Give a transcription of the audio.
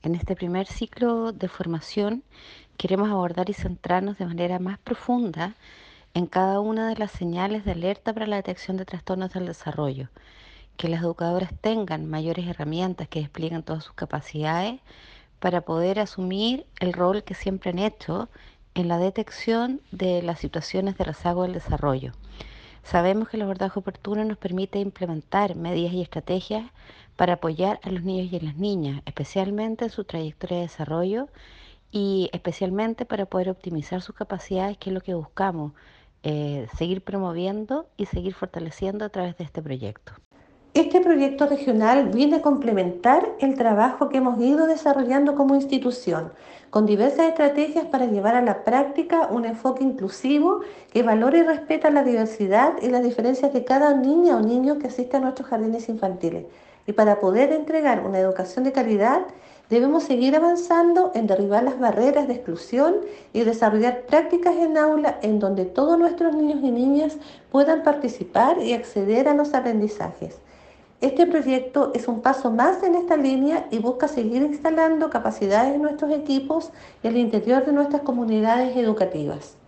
En este primer ciclo de formación queremos abordar y centrarnos de manera más profunda en cada una de las señales de alerta para la detección de trastornos del desarrollo, que las educadoras tengan mayores herramientas que desplieguen todas sus capacidades para poder asumir el rol que siempre han hecho en la detección de las situaciones de rezago del desarrollo. Sabemos que el abordaje oportuno nos permite implementar medidas y estrategias para apoyar a los niños y a las niñas, especialmente en su trayectoria de desarrollo y especialmente para poder optimizar sus capacidades, que es lo que buscamos, eh, seguir promoviendo y seguir fortaleciendo a través de este proyecto. Este proyecto regional viene a complementar el trabajo que hemos ido desarrollando como institución, con diversas estrategias para llevar a la práctica un enfoque inclusivo que valore y respeta la diversidad y las diferencias de cada niña o niño que asiste a nuestros jardines infantiles. Y para poder entregar una educación de calidad, debemos seguir avanzando en derribar las barreras de exclusión y desarrollar prácticas en aula en donde todos nuestros niños y niñas puedan participar y acceder a los aprendizajes. Este proyecto es un paso más en esta línea y busca seguir instalando capacidades en nuestros equipos y al interior de nuestras comunidades educativas.